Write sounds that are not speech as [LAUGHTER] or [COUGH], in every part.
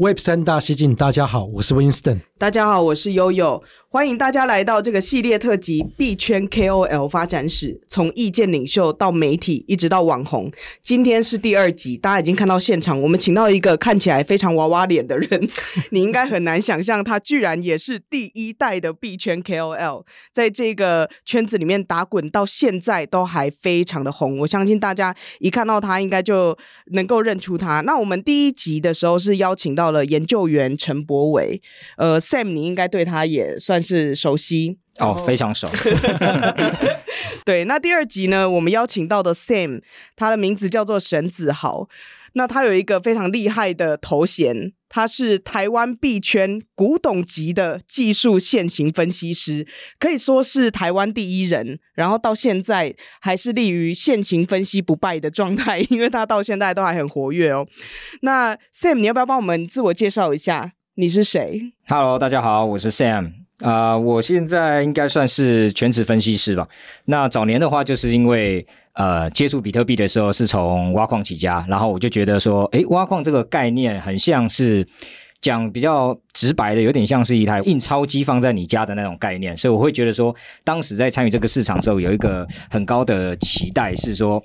Web 三大西进，大家好，我是 Winston。大家好，我是悠悠。欢迎大家来到这个系列特辑《币圈 KOL 发展史》，从意见领袖到媒体，一直到网红。今天是第二集，大家已经看到现场，我们请到一个看起来非常娃娃脸的人，[LAUGHS] 你应该很难想象，他居然也是第一代的币圈 KOL，在这个圈子里面打滚到现在都还非常的红。我相信大家一看到他，应该就能够认出他。那我们第一集的时候是邀请到了研究员陈博伟，呃。Sam，你应该对他也算是熟悉哦，非常熟。[LAUGHS] 对，那第二集呢，我们邀请到的 Sam，他的名字叫做沈子豪。那他有一个非常厉害的头衔，他是台湾币圈古董级的技术现行分析师，可以说是台湾第一人。然后到现在还是立于现行分析不败的状态，[LAUGHS] 因为他到现在都还很活跃哦。那 Sam，你要不要帮我们自我介绍一下？你是谁？Hello，大家好，我是 Sam。啊、我现在应该算是全职分析师吧。那早年的话，就是因为呃接触比特币的时候是从挖矿起家，然后我就觉得说，诶，挖矿这个概念很像是讲比较直白的，有点像是一台印钞机放在你家的那种概念，所以我会觉得说，当时在参与这个市场的时候，有一个很高的期待，是说，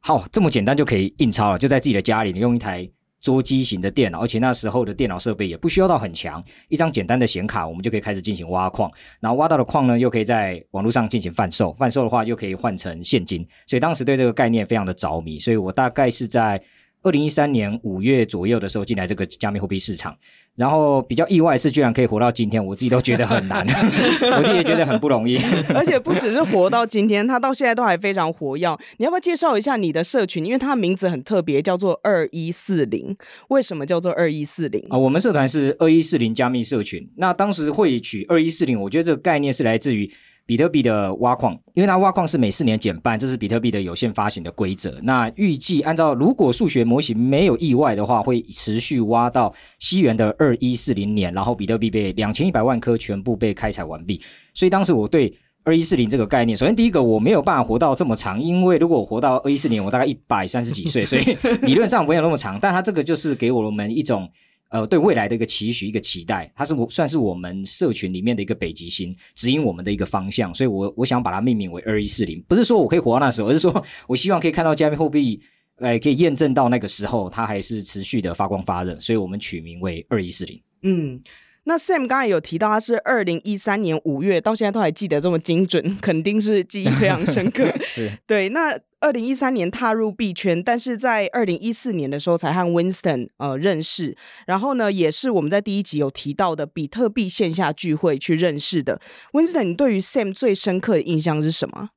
好，这么简单就可以印钞了，就在自己的家里，你用一台。桌机型的电脑，而且那时候的电脑设备也不需要到很强，一张简单的显卡，我们就可以开始进行挖矿，然后挖到的矿呢，又可以在网络上进行贩售，贩售的话又可以换成现金，所以当时对这个概念非常的着迷，所以我大概是在二零一三年五月左右的时候进来这个加密货币市场。然后比较意外是，居然可以活到今天，我自己都觉得很难，[LAUGHS] 我自己也觉得很不容易。[LAUGHS] 而且不只是活到今天，他到现在都还非常活跃。你要不要介绍一下你的社群？因为他的名字很特别，叫做二一四零。为什么叫做二一四零啊？我们社团是二一四零加密社群。那当时会取二一四零，我觉得这个概念是来自于。比特币的挖矿，因为它挖矿是每四年减半，这是比特币的有限发行的规则。那预计按照如果数学模型没有意外的话，会持续挖到西元的二一四零年，然后比特币被两千一百万颗全部被开采完毕。所以当时我对二一四零这个概念，首先第一个我没有办法活到这么长，因为如果我活到二一四零，我大概一百三十几岁，所以 [LAUGHS] 理论上没有那么长。但它这个就是给我们一种。呃，对未来的一个期许，一个期待，它是我算是我们社群里面的一个北极星，指引我们的一个方向，所以我我想把它命名为二一四零，不是说我可以活到那时候，而是说 [LAUGHS] 我希望可以看到加密货币，呃，可以验证到那个时候它还是持续的发光发热，所以我们取名为二一四零。嗯，那 Sam 刚才有提到他是二零一三年五月，到现在都还记得这么精准，[LAUGHS] 肯定是记忆非常深刻。[LAUGHS] 是对，那。二零一三年踏入币圈，但是在二零一四年的时候才和 Winston 呃认识，然后呢，也是我们在第一集有提到的比特币线下聚会去认识的。Winston，你对于 Sam 最深刻的印象是什么？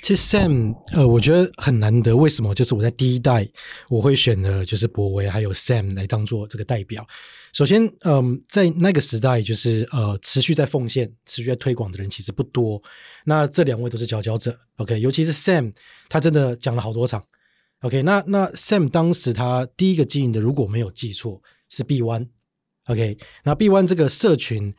其实 Sam，呃，我觉得很难得。为什么？就是我在第一代，我会选的就是柏惟还有 Sam 来当做这个代表。首先，嗯、呃，在那个时代，就是呃，持续在奉献、持续在推广的人其实不多。那这两位都是佼佼者。OK，尤其是 Sam，他真的讲了好多场。OK，那那 Sam 当时他第一个经营的，如果没有记错，是币湾。OK，那币湾这个社群。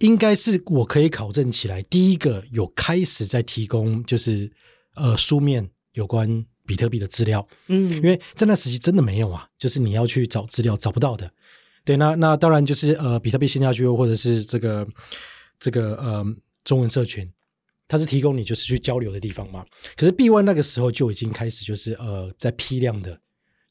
应该是我可以考证起来，第一个有开始在提供就是呃书面有关比特币的资料，嗯，因为在那时期真的没有啊，就是你要去找资料找不到的。对，那那当然就是呃比特币线下聚会或者是这个这个呃中文社群，它是提供你就是去交流的地方嘛。可是币湾那个时候就已经开始就是呃在批量的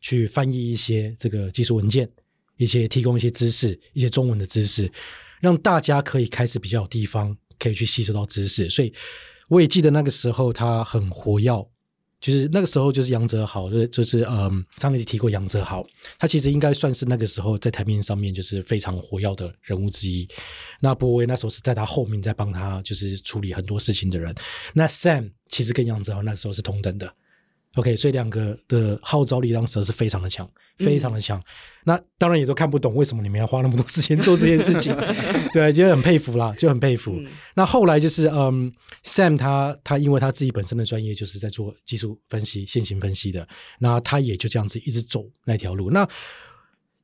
去翻译一些这个技术文件，一些提供一些知识，一些中文的知识。让大家可以开始比较有地方可以去吸收到知识，所以我也记得那个时候他很活跃，就是那个时候就是杨哲豪，就是就是嗯，上一集提过杨哲豪，他其实应该算是那个时候在台面上面就是非常活跃的人物之一。那博威那时候是在他后面在帮他就是处理很多事情的人。那 Sam 其实跟杨泽豪那时候是同等的 OK，所以两个的号召力当时是非常的强，非常的强。嗯、那当然也都看不懂为什么你们要花那么多时间做这件事情，[LAUGHS] 对，就很佩服啦，就很佩服。嗯、那后来就是，嗯，Sam 他他因为他自己本身的专业就是在做技术分析、线型分析的，那他也就这样子一直走那条路。那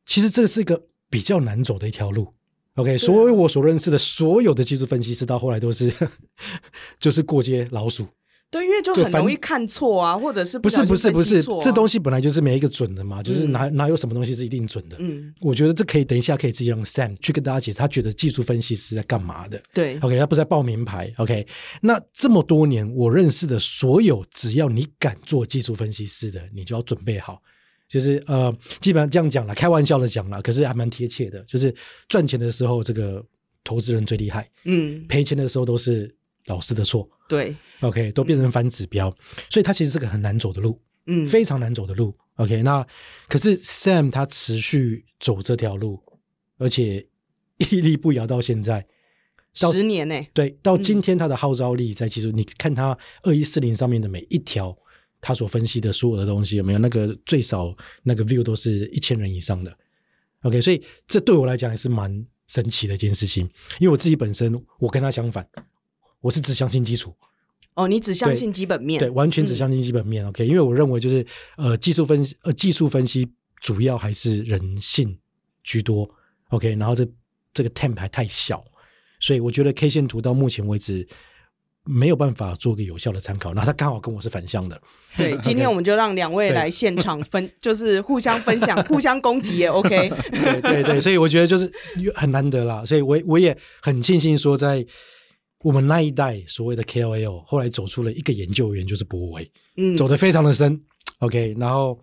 其实这是一个比较难走的一条路。OK，所有我所认识的所有的技术分析师到后来都是 [LAUGHS] 就是过街老鼠。对，因为就很容易看错啊，或者是不、是不是不是，这东西本来就是没一个准的嘛，嗯、就是哪哪有什么东西是一定准的。嗯，我觉得这可以等一下可以自己用 Sam 去跟大家解释，他觉得技术分析是在干嘛的。对，OK，他不是在报名牌。OK，那这么多年我认识的所有，只要你敢做技术分析师的，你就要准备好。就是呃，基本上这样讲了，开玩笑的讲了，可是还蛮贴切的。就是赚钱的时候，这个投资人最厉害。嗯，赔钱的时候都是。老师的错，对，OK，都变成反指标，嗯、所以他其实是个很难走的路，嗯，非常难走的路，OK。那可是 Sam 他持续走这条路，而且屹立不摇到现在，到十年呢、欸，对，到今天他的号召力在其实、嗯、你看他二一四零上面的每一条，他所分析的所有的东西有没有那个最少那个 view 都是一千人以上的，OK。所以这对我来讲也是蛮神奇的一件事情，因为我自己本身我跟他相反。我是只相信基础，哦，你只相信基本面，对，对，完全只相信基本面。嗯、OK，因为我认为就是呃，技术分析呃，技术分析主要还是人性居多。OK，然后这这个 temp 还太小，所以我觉得 K 线图到目前为止没有办法做个有效的参考。那他刚好跟我是反向的。对，[LAUGHS] 今天我们就让两位来现场分，[LAUGHS] 就是互相分享、[LAUGHS] 互相攻击也 OK。对对对，所以我觉得就是很难得啦。所以我我也很庆幸说在。我们那一代所谓的 KOL，后来走出了一个研究员，就是博维，嗯，走得非常的深，OK，然后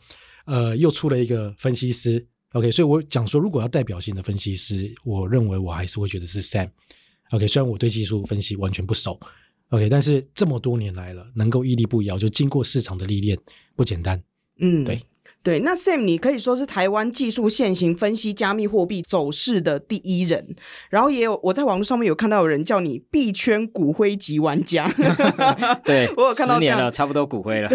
呃，又出了一个分析师，OK，所以我讲说，如果要代表性的分析师，我认为我还是会觉得是 Sam，OK，虽然我对技术分析完全不熟，OK，但是这么多年来了，能够屹立不摇，就经过市场的历练，不简单，嗯，对。对，那 Sam 你可以说是台湾技术现行分析加密货币走势的第一人，然后也有我在网络上面有看到有人叫你币圈骨灰级玩家，[LAUGHS] 对我有看到这样十年了，差不多骨灰了。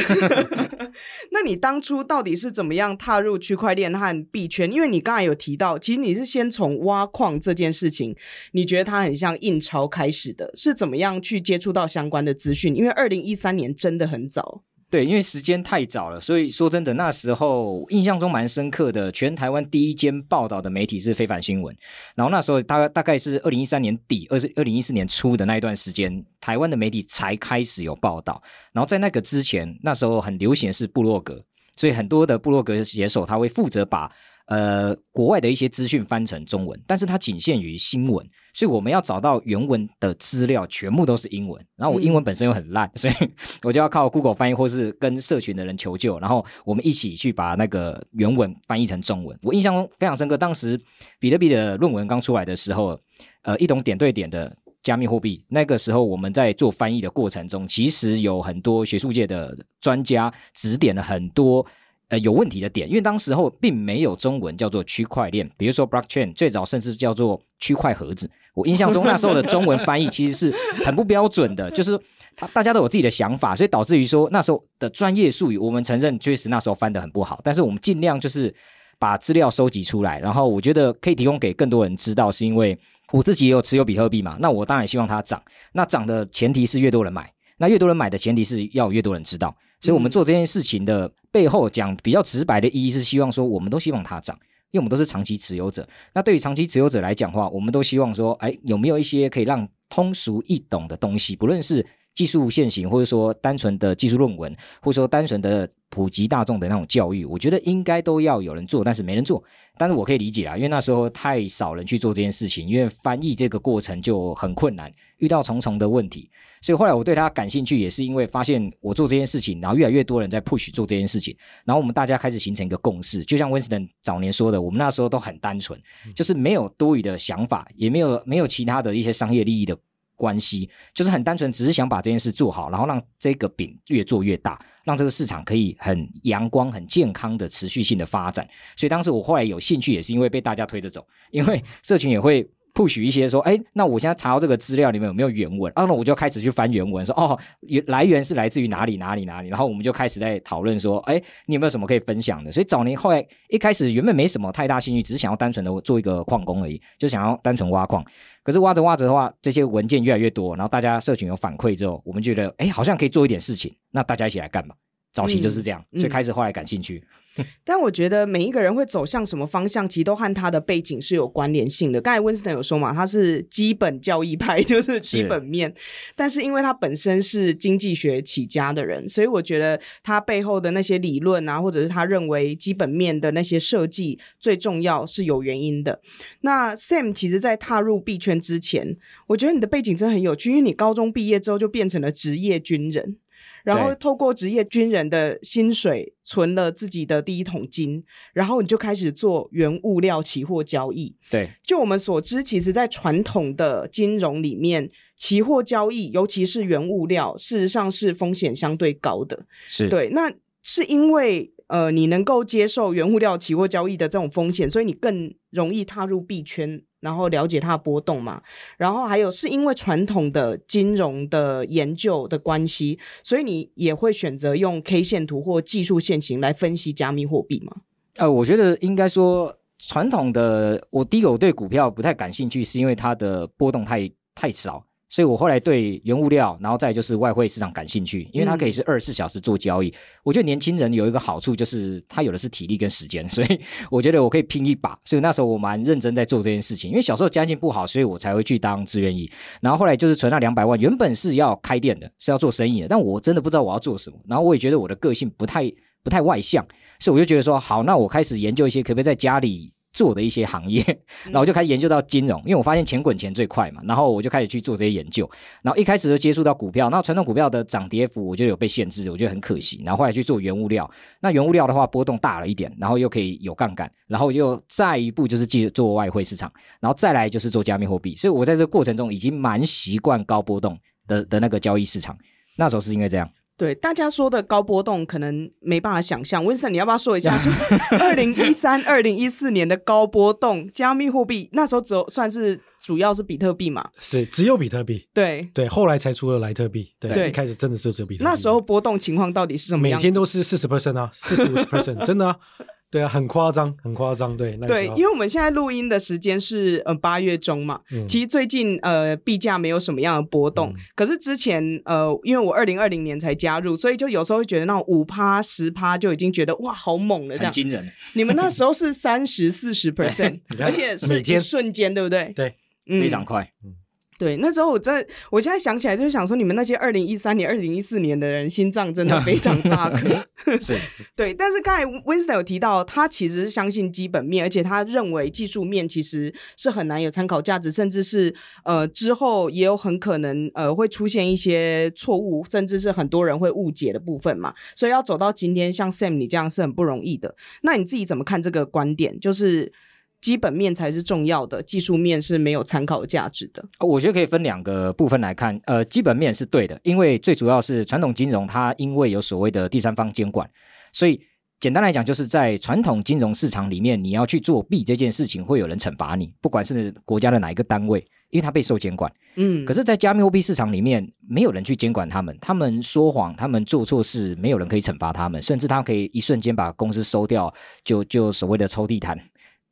[LAUGHS] 那你当初到底是怎么样踏入区块链和币圈？因为你刚才有提到，其实你是先从挖矿这件事情，你觉得它很像印钞开始的，是怎么样去接触到相关的资讯？因为二零一三年真的很早。对，因为时间太早了，所以说真的，那时候印象中蛮深刻的。全台湾第一间报道的媒体是非凡新闻，然后那时候大概大概是二零一三年底，二是二零一四年初的那一段时间，台湾的媒体才开始有报道。然后在那个之前，那时候很流行是部落格，所以很多的部落格写手他会负责把呃国外的一些资讯翻成中文，但是它仅限于新闻。所以我们要找到原文的资料，全部都是英文。然后我英文本身又很烂，嗯、所以 [LAUGHS] 我就要靠 Google 翻译，或是跟社群的人求救。然后我们一起去把那个原文翻译成中文。我印象中非常深刻，当时比特币的论文刚出来的时候，呃，一种点对点的加密货币。那个时候我们在做翻译的过程中，其实有很多学术界的专家指点了很多呃有问题的点，因为当时候并没有中文叫做区块链，比如说 blockchain，最早甚至叫做区块盒子。我印象中那时候的中文翻译其实是很不标准的，[LAUGHS] 就是他大家都有自己的想法，所以导致于说那时候的专业术语，我们承认确实那时候翻得很不好，但是我们尽量就是把资料收集出来，然后我觉得可以提供给更多人知道，是因为我自己也有持有比特币嘛，那我当然希望它涨，那涨的前提是越多人买，那越多人买的前提是要越多人知道，所以我们做这件事情的背后讲比较直白的意义是希望说，我们都希望它涨。因为我们都是长期持有者，那对于长期持有者来讲的话，我们都希望说，哎，有没有一些可以让通俗易懂的东西，不论是技术线型，或者说单纯的技术论文，或者说单纯的普及大众的那种教育，我觉得应该都要有人做，但是没人做。但是我可以理解啊，因为那时候太少人去做这件事情，因为翻译这个过程就很困难，遇到重重的问题。所以后来我对他感兴趣，也是因为发现我做这件事情，然后越来越多人在 push 做这件事情，然后我们大家开始形成一个共识。就像 Winston 早年说的，我们那时候都很单纯，就是没有多余的想法，也没有没有其他的一些商业利益的关系，就是很单纯，只是想把这件事做好，然后让这个饼越做越大，让这个市场可以很阳光、很健康的持续性的发展。所以当时我后来有兴趣，也是因为被大家推着走，因为社群也会。Push 一些说，哎，那我现在查到这个资料里面有没有原文？啊，那我就开始去翻原文，说哦，原来源是来自于哪里哪里哪里，然后我们就开始在讨论说，哎，你有没有什么可以分享的？所以早年后来一开始原本没什么太大兴趣，只是想要单纯的做一个矿工而已，就想要单纯挖矿。可是挖着挖着的话，这些文件越来越多，然后大家社群有反馈之后，我们觉得，哎，好像可以做一点事情，那大家一起来干吧。早期就是这样，嗯、所以开始后来感兴趣。嗯、[LAUGHS] 但我觉得每一个人会走向什么方向，其实都和他的背景是有关联性的。刚才温斯顿有说嘛，他是基本教义派，[LAUGHS] 就是基本面。是但是因为他本身是经济学起家的人，所以我觉得他背后的那些理论啊，或者是他认为基本面的那些设计最重要是有原因的。那 Sam 其实，在踏入币圈之前，我觉得你的背景真的很有趣，因为你高中毕业之后就变成了职业军人。然后透过职业军人的薪水存了自己的第一桶金，然后你就开始做原物料期货交易。对，就我们所知，其实，在传统的金融里面，期货交易，尤其是原物料，事实上是风险相对高的。是对，那是因为呃，你能够接受原物料期货交易的这种风险，所以你更容易踏入币圈。然后了解它的波动嘛，然后还有是因为传统的金融的研究的关系，所以你也会选择用 K 线图或技术线型来分析加密货币吗？呃，我觉得应该说传统的，我第一个我对股票不太感兴趣，是因为它的波动太太少。所以我后来对原物料，然后再就是外汇市场感兴趣，因为它可以是二十四小时做交易。嗯、我觉得年轻人有一个好处，就是他有的是体力跟时间，所以 [LAUGHS] 我觉得我可以拼一把。所以那时候我蛮认真在做这件事情。因为小时候家境不好，所以我才会去当志愿役。然后后来就是存了两百万，原本是要开店的，是要做生意的，但我真的不知道我要做什么。然后我也觉得我的个性不太不太外向，所以我就觉得说，好，那我开始研究一些可不可以在家里。做的一些行业，然后我就开始研究到金融，因为我发现钱滚钱最快嘛，然后我就开始去做这些研究，然后一开始就接触到股票，那传统股票的涨跌幅我觉得有被限制，我觉得很可惜，然后后来去做原物料，那原物料的话波动大了一点，然后又可以有杠杆，然后又再一步就是继续做外汇市场，然后再来就是做加密货币，所以我在这个过程中已经蛮习惯高波动的的那个交易市场，那时候是因为这样。对，大家说的高波动可能没办法想象。温森，你要不要说一下？就 [LAUGHS] 二零一三、二零一四年的高波动加密货币，那时候只有算是主要是比特币嘛？是只有比特币。对对，后来才出了莱特币。对，对一开始真的是只有比特币。那时候波动情况到底是什么样？每天都是四十 percent 啊，四十五十 percent，[LAUGHS] 真的啊。对啊，很夸张，很夸张。对，那对，因为我们现在录音的时间是呃八月中嘛，嗯、其实最近呃币价没有什么样的波动，嗯、可是之前呃，因为我二零二零年才加入，所以就有时候会觉得那种五趴十趴就已经觉得哇好猛了，这样惊人。你们那时候是三十四十 [LAUGHS] percent，而且是一瞬间，对不对？对，嗯、非常快。嗯对，那时候我在，我现在想起来就是想说，你们那些二零一三年、二零一四年的人，心脏真的非常大 [LAUGHS] 颗。是，[LAUGHS] 对。但是刚才 Winston 有提到，他其实是相信基本面，而且他认为技术面其实是很难有参考价值，甚至是呃之后也有很可能呃会出现一些错误，甚至是很多人会误解的部分嘛。所以要走到今天，像 Sam 你这样是很不容易的。那你自己怎么看这个观点？就是。基本面才是重要的，技术面是没有参考价值的。我觉得可以分两个部分来看。呃，基本面是对的，因为最主要是传统金融它因为有所谓的第三方监管，所以简单来讲，就是在传统金融市场里面，你要去作弊这件事情，会有人惩罚你，不管是国家的哪一个单位，因为它被受监管。嗯，可是，在加密货币市场里面，没有人去监管他们，他们说谎，他们做错事，没有人可以惩罚他们，甚至他可以一瞬间把公司收掉，就就所谓的抽地毯。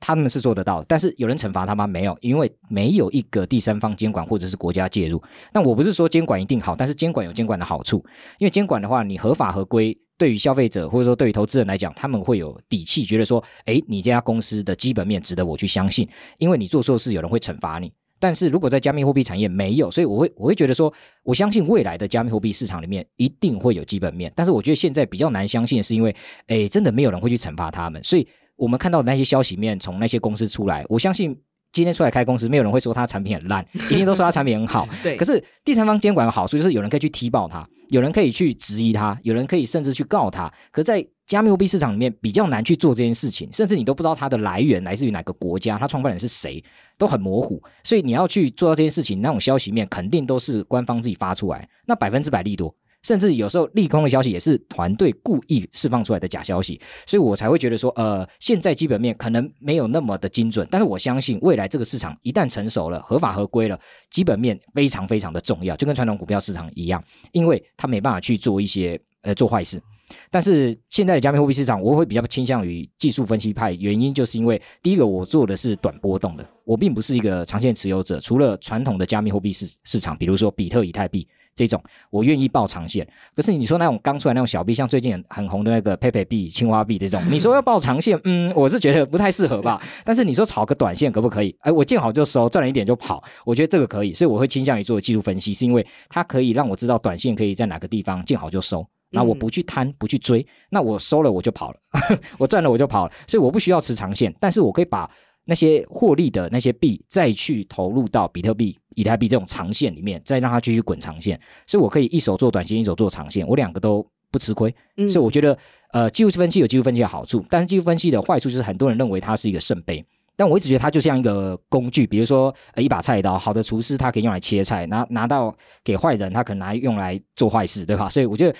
他们是做得到，但是有人惩罚他吗？没有，因为没有一个第三方监管或者是国家介入。那我不是说监管一定好，但是监管有监管的好处，因为监管的话，你合法合规，对于消费者或者说对于投资人来讲，他们会有底气，觉得说，诶，你这家公司的基本面值得我去相信，因为你做错事，有人会惩罚你。但是如果在加密货币产业没有，所以我会我会觉得说，我相信未来的加密货币市场里面一定会有基本面，但是我觉得现在比较难相信是因为，诶，真的没有人会去惩罚他们，所以。我们看到的那些消息面从那些公司出来，我相信今天出来开公司，没有人会说他产品很烂，一定都说他产品很好。[LAUGHS] 对。可是第三方监管的好处就是有人可以去踢爆他，有人可以去质疑他，有人可以甚至去告他。可是在加密货币市场里面比较难去做这件事情，甚至你都不知道它的来源来自于哪个国家，它创办人是谁，都很模糊。所以你要去做到这件事情，那种消息面肯定都是官方自己发出来，那百分之百利多。甚至有时候利空的消息也是团队故意释放出来的假消息，所以我才会觉得说，呃，现在基本面可能没有那么的精准，但是我相信未来这个市场一旦成熟了、合法合规了，基本面非常非常的重要，就跟传统股票市场一样，因为它没办法去做一些呃做坏事。但是现在的加密货币市场，我会比较倾向于技术分析派，原因就是因为第一个，我做的是短波动的，我并不是一个长线持有者。除了传统的加密货币市市场，比如说比特、以太币这种，我愿意抱长线。可是你说那种刚出来那种小币，像最近很很红的那个 Pepe 币、青蛙币这种，[LAUGHS] 你说要抱长线，嗯，我是觉得不太适合吧。但是你说炒个短线可不可以？哎，我见好就收，赚了一点就跑，我觉得这个可以。所以我会倾向于做技术分析，是因为它可以让我知道短线可以在哪个地方见好就收。那我不去贪，不去追，那我收了我就跑了，[LAUGHS] 我赚了我就跑了，所以我不需要持长线，但是我可以把那些获利的那些币再去投入到比特币、以太币这种长线里面，再让它继续滚长线，所以我可以一手做短线，一手做长线，我两个都不吃亏。嗯、所以我觉得，呃，技术分析有技术分析的好处，但是技术分析的坏处就是很多人认为它是一个圣杯，但我一直觉得它就像一个工具，比如说呃一把菜刀，好的厨师他可以用来切菜，拿拿到给坏人，他可能拿用来做坏事，对吧？所以我觉得。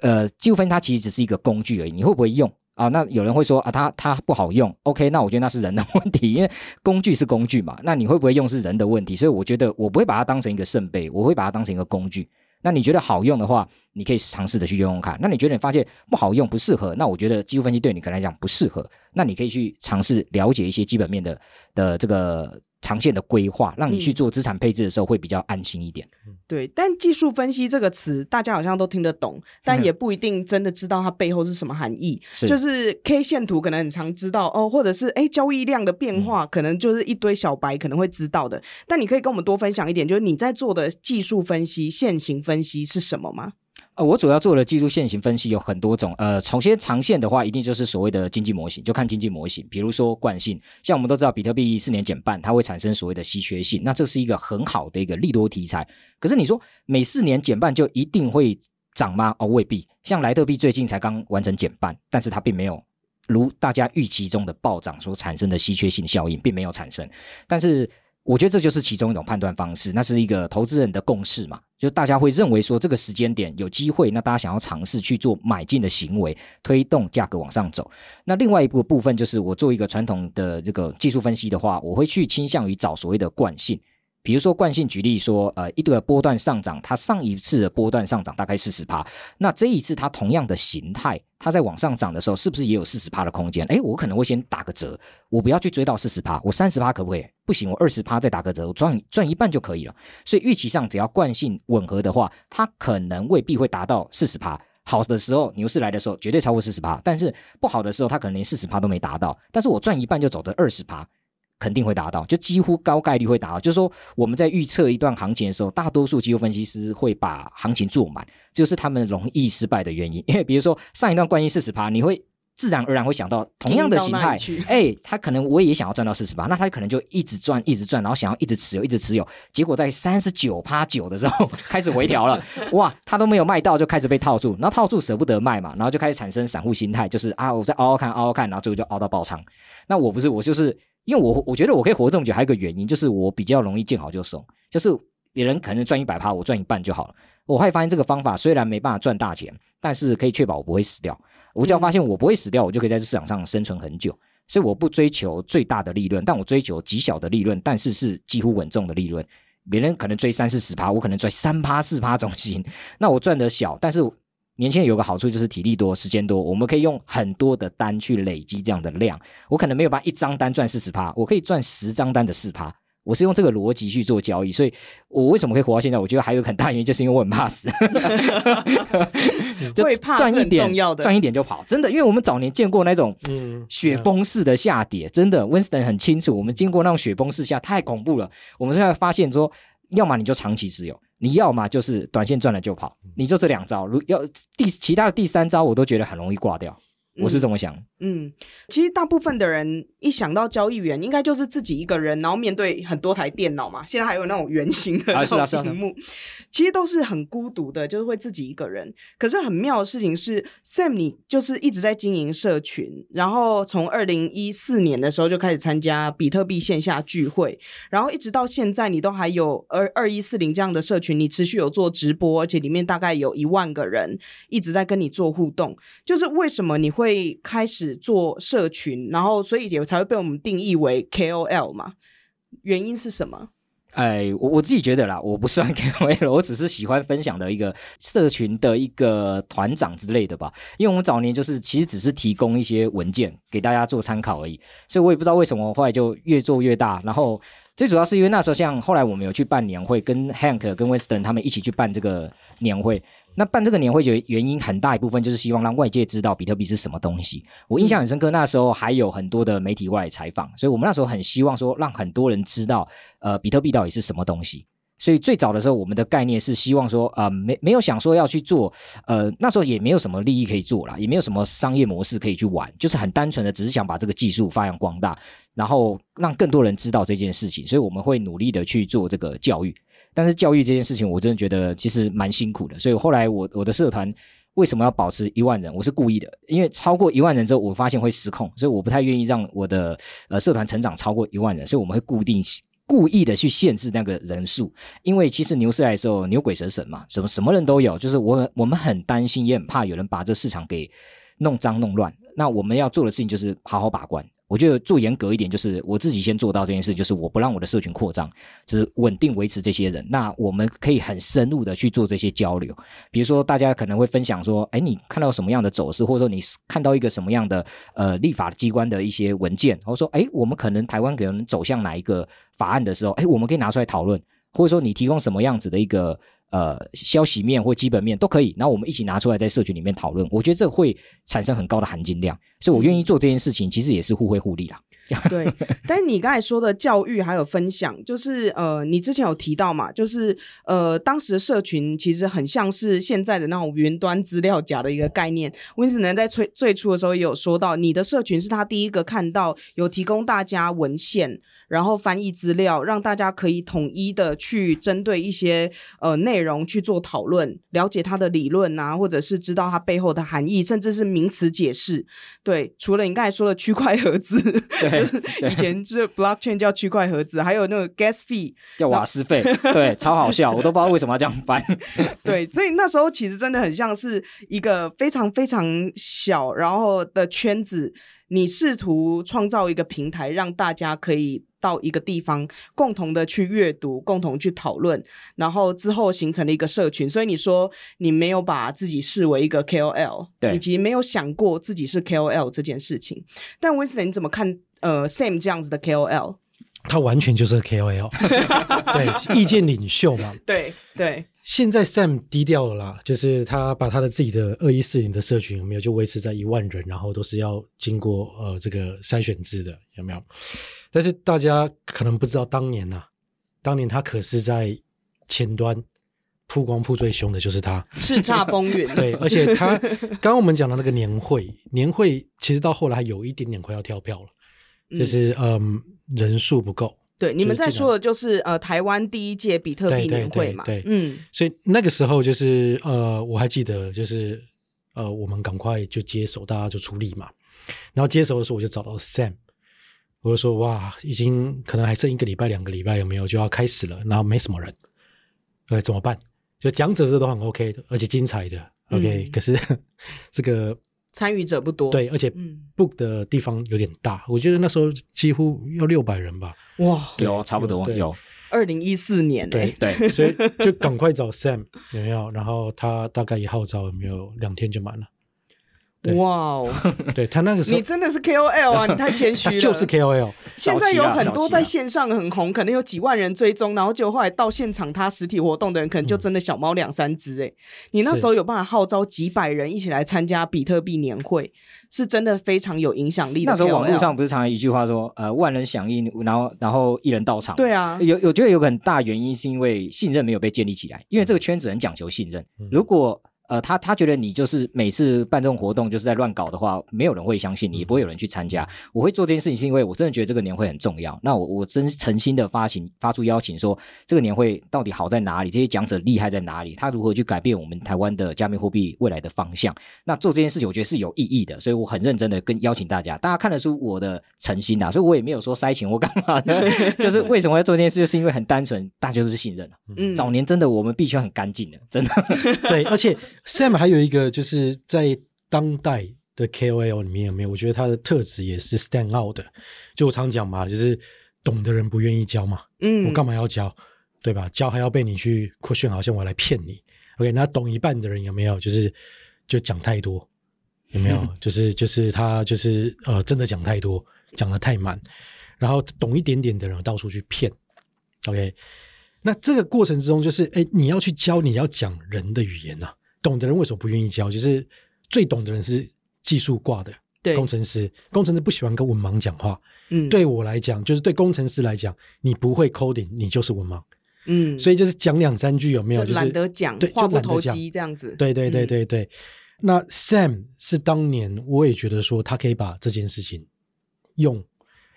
呃，技术分析它其实只是一个工具而已，你会不会用啊？那有人会说啊，它它不好用。OK，那我觉得那是人的问题，因为工具是工具嘛。那你会不会用是人的问题，所以我觉得我不会把它当成一个圣杯，我会把它当成一个工具。那你觉得好用的话，你可以尝试的去用用看。那你觉得你发现不好用、不适合，那我觉得技术分析对你可能来讲不适合。那你可以去尝试了解一些基本面的的这个。长线的规划，让你去做资产配置的时候会比较安心一点。嗯、对，但技术分析这个词，大家好像都听得懂，[LAUGHS] 但也不一定真的知道它背后是什么含义。是就是 K 线图可能很常知道哦，或者是哎交易量的变化，可能就是一堆小白可能会知道的。嗯、但你可以跟我们多分享一点，就是你在做的技术分析、线型分析是什么吗？我主要做的技术线型分析有很多种。呃，首先长线的话，一定就是所谓的经济模型，就看经济模型。比如说惯性，像我们都知道，比特币四年减半，它会产生所谓的稀缺性，那这是一个很好的一个利多题材。可是你说每四年减半就一定会涨吗？哦，未必。像莱特币最近才刚完成减半，但是它并没有如大家预期中的暴涨所产生的稀缺性效应，并没有产生。但是我觉得这就是其中一种判断方式，那是一个投资人的共识嘛，就大家会认为说这个时间点有机会，那大家想要尝试去做买进的行为，推动价格往上走。那另外一个部分就是我做一个传统的这个技术分析的话，我会去倾向于找所谓的惯性。比如说惯性，举例说，呃，一个波段上涨，它上一次的波段上涨大概四十趴，那这一次它同样的形态，它在往上涨的时候，是不是也有四十趴的空间？诶，我可能会先打个折，我不要去追到四十趴，我三十趴可不可以？不行，我二十趴再打个折，我赚赚一半就可以了。所以预期上只要惯性吻合的话，它可能未必会达到四十趴。好的时候，牛市来的时候绝对超过四十趴，但是不好的时候，它可能连四十趴都没达到。但是我赚一半就走的二十趴。肯定会达到，就几乎高概率会达到。就是说，我们在预测一段行情的时候，大多数机构分析师会把行情做满，就是他们容易失败的原因。[LAUGHS] 因为比如说上一段关于四十趴，你会自然而然会想到同样的形态，哎，他可能我也想要赚到四十趴，那他可能就一直赚，一直赚，然后想要一直持有，一直持有，结果在三十九趴九的时候开始回调了，[LAUGHS] 哇，他都没有卖到就开始被套住，然后套住舍不得卖嘛，然后就开始产生散户心态，就是啊，我再熬熬看，熬熬看，然后最后就熬到爆仓。那我不是，我就是。因为我我觉得我可以活这么久，还有一个原因就是我比较容易见好就收，就是别人可能赚一百趴，我赚一半就好了。我会发现这个方法虽然没办法赚大钱，但是可以确保我不会死掉。我只要发现我不会死掉，我就可以在这市场上生存很久。所以我不追求最大的利润，但我追求极小的利润，但是是几乎稳重的利润。别人可能追三四十趴，我可能追三趴四趴总行。[LAUGHS] 那我赚的小，但是。年轻人有个好处就是体力多、时间多，我们可以用很多的单去累积这样的量。我可能没有办法一张单赚四十趴，我可以赚十张单的四趴。我是用这个逻辑去做交易，所以我为什么可以活到现在？我觉得还有很大原因就是因为我很怕死，[LAUGHS] 会怕赚一点，赚一点就跑。真的，因为我们早年见过那种雪崩式的下跌，真的，Winston 很清楚，我们经过那种雪崩式下太恐怖了。我们现在发现说，要么你就长期持有。你要么就是短线赚了就跑，你就这两招。如要第其他的第三招，我都觉得很容易挂掉。我是这么想。嗯，其实大部分的人一想到交易员，应该就是自己一个人，然后面对很多台电脑嘛。现在还有那种圆形的那种屏幕，其实都是很孤独的，就是会自己一个人。可是很妙的事情是，Sam，你就是一直在经营社群，然后从二零一四年的时候就开始参加比特币线下聚会，然后一直到现在，你都还有二二一四零这样的社群，你持续有做直播，而且里面大概有一万个人一直在跟你做互动。就是为什么你会会开始？做社群，然后所以也才会被我们定义为 KOL 嘛？原因是什么？哎，我我自己觉得啦，我不算 [LAUGHS] KOL，我只是喜欢分享的一个社群的一个团长之类的吧。因为我们早年就是其实只是提供一些文件给大家做参考而已，所以我也不知道为什么后来就越做越大。然后最主要是因为那时候像后来我们有去办年会，跟 Hank 跟 Winston 他们一起去办这个年会。那办这个年会的原因很大一部分就是希望让外界知道比特币是什么东西。我印象很深刻，那时候还有很多的媒体过来采访，所以我们那时候很希望说让很多人知道，呃，比特币到底是什么东西。所以最早的时候，我们的概念是希望说，呃，没没有想说要去做，呃，那时候也没有什么利益可以做啦，也没有什么商业模式可以去玩，就是很单纯的，只是想把这个技术发扬光大，然后让更多人知道这件事情。所以我们会努力的去做这个教育。但是教育这件事情，我真的觉得其实蛮辛苦的。所以后来我我的社团为什么要保持一万人？我是故意的，因为超过一万人之后，我发现会失控，所以我不太愿意让我的呃社团成长超过一万人。所以我们会固定故意的去限制那个人数，因为其实牛市来的时候牛鬼蛇神嘛，什么什么人都有。就是我我们很担心，也很怕有人把这市场给弄脏弄乱。那我们要做的事情就是好好把关。我觉得做严格一点，就是我自己先做到这件事，就是我不让我的社群扩张，只稳定维持这些人。那我们可以很深入的去做这些交流，比如说大家可能会分享说，哎，你看到什么样的走势，或者说你看到一个什么样的呃立法机关的一些文件，然后说，哎，我们可能台湾可能走向哪一个法案的时候，哎，我们可以拿出来讨论，或者说你提供什么样子的一个。呃，消息面或基本面都可以，然后我们一起拿出来在社群里面讨论。我觉得这会产生很高的含金量，所以我愿意做这件事情，其实也是互惠互利啦。[LAUGHS] 对，但是你刚才说的教育还有分享，就是呃，你之前有提到嘛，就是呃，当时的社群其实很像是现在的那种云端资料夹的一个概念。Winston 在最最初的时候也有说到，你的社群是他第一个看到有提供大家文献。然后翻译资料，让大家可以统一的去针对一些呃内容去做讨论，了解它的理论啊，或者是知道它背后的含义，甚至是名词解释。对，除了你刚才说的区块盒子，对，以前是 blockchain 叫区块盒子，还有那个 gas fee 叫瓦斯费，对，超好笑，我都不知道为什么要这样翻。[LAUGHS] 对，所以那时候其实真的很像是一个非常非常小然后的圈子，你试图创造一个平台，让大家可以。到一个地方，共同的去阅读，共同去讨论，然后之后形成了一个社群。所以你说你没有把自己视为一个 KOL，对，以及没有想过自己是 KOL 这件事情。但 Winston 你怎么看？呃，Sam 这样子的 KOL，他完全就是 KOL，[LAUGHS] 对，意见领袖嘛。对对。现在 Sam 低调了啦，就是他把他的自己的二一四零的社群有没有就维持在一万人，然后都是要经过呃这个筛选制的，有没有？但是大家可能不知道，当年呐、啊，当年他可是在前端曝光曝最凶的，就是他叱咤风云。对，而且他刚刚我们讲的那个年会，年会其实到后来还有一点点快要跳票了，就是嗯、呃、人数不够。对，你们在说的就是呃台湾第一届比特币年会嘛？对，对，对，对，嗯，所以那个时候就是呃我还记得就是呃我们赶快就接手，大家就出力嘛。然后接手的时候，我就找到 Sam。我就说哇，已经可能还剩一个礼拜、两个礼拜，有没有就要开始了？然后没什么人，对，怎么办？就讲者这都很 OK 的，而且精彩的 OK、嗯。可是 [LAUGHS] 这个参与者不多，对，而且 book 的地方有点大。我觉得那时候几乎要六百人吧。哇，有差不多有。二零一四年，对对，[LAUGHS] 所以就赶快找 Sam 有没有？然后他大概一号召有没有两天就满了。哇哦！[LAUGHS] 对他那个时候，你真的是 KOL 啊！[LAUGHS] 你太谦虚了，就是 KOL。现在有很多在线上很红，可能有几万人追踪，然后就后来到现场他实体活动的人，可能就真的小猫两三只哎。你那时候有办法号召几百人一起来参加比特币年会，是真的非常有影响力的。那时候网络上不是常常一句话说，呃，万人响应，然后然后一人到场。对啊，有我觉得有个很大原因是因为信任没有被建立起来，因为这个圈子很讲求信任。如果呃，他他觉得你就是每次办这种活动就是在乱搞的话，没有人会相信你，也不会有人去参加。我会做这件事情是因为我真的觉得这个年会很重要。那我我真诚心的发行发出邀请说，这个年会到底好在哪里？这些讲者厉害在哪里？他如何去改变我们台湾的加密货币未来的方向？那做这件事情，我觉得是有意义的，所以我很认真的跟邀请大家，大家看得出我的诚心啊，所以我也没有说塞钱或干嘛的，[LAUGHS] 就是为什么要做这件事，就是因为很单纯，大家都是信任。嗯，早年真的我们币圈很干净的，真的。[LAUGHS] 对，而且 Sam 还有一个就是在当代的 KOL 里面有没有？我觉得他的特质也是 stand out 的。就我常讲嘛，就是懂的人不愿意教嘛，嗯，我干嘛要教，对吧？教还要被你去扩炫，好像我来骗你。OK，那懂一半的人有没有？就是就讲太多，有没有？嗯、[LAUGHS] 就是就是他就是呃，真的讲太多，讲的太满，然后懂一点点的人到处去骗。OK，那这个过程之中，就是哎，你要去教，你要讲人的语言呐、啊。懂的人为什么不愿意教？就是最懂的人是技术挂的，对，工程师，工程师不喜欢跟文盲讲话。嗯，对我来讲，就是对工程师来讲，你不会 coding，你就是文盲。嗯，所以就是讲两三句有没有？就懒得讲，对，话不投机这样子。对对对对对。嗯、那 Sam 是当年我也觉得说，他可以把这件事情用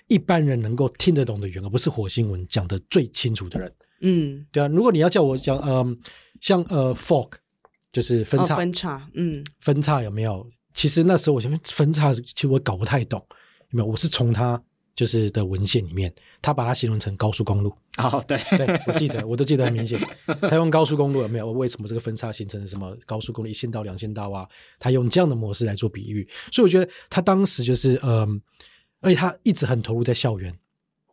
一般人能够听得懂的语言，而不是火星文讲的最清楚的人。嗯，对啊。如果你要叫我讲，嗯、呃，像呃 fork。就是分叉，哦、分叉，嗯，分叉有没有？其实那时候我前面分叉，其实我搞不太懂，有没有？我是从他就是的文献里面，他把它形容成高速公路。哦，对，对，我记得，[LAUGHS] 我都记得很明显。他用高速公路有没有？为什么这个分叉形成了什么高速公路一线道、两线道啊？他用这样的模式来做比喻，所以我觉得他当时就是嗯、呃，而且他一直很投入在校园，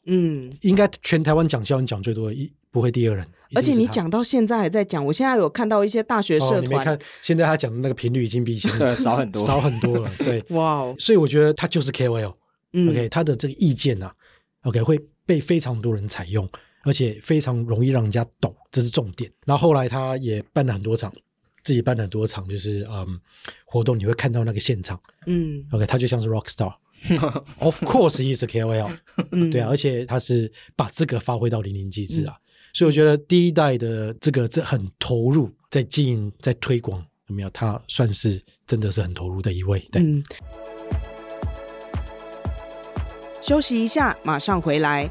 嗯，应该全台湾讲校园讲最多的一。不会第二人，而且你讲到现在还在讲，我现在有看到一些大学社团，哦、你没看现在他讲的那个频率已经比以前 [LAUGHS] 少很多，少很多了。对，[LAUGHS] 哇 Wow，所以我觉得他就是 KOL，OK，、嗯、他的这个意见啊，OK 会被非常多人采用，而且非常容易让人家懂，这是重点。然后后来他也办了很多场，自己办了很多场，就是嗯活动，你会看到那个现场，嗯，OK，他就像是 rock star，of [LAUGHS] course he is a KOL，、嗯、对啊，而且他是把这个发挥到淋漓尽致啊。嗯所以我觉得第一代的这个这很投入在经营在推广有没有？他算是真的是很投入的一位。对，嗯、休息一下，马上回来。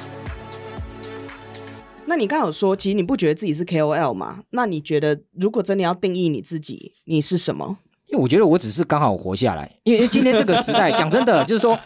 那你刚刚有说，其实你不觉得自己是 KOL 吗？那你觉得，如果真的要定义你自己，你是什么？因为我觉得我只是刚好活下来。因为今天这个时代，讲真的，就是说，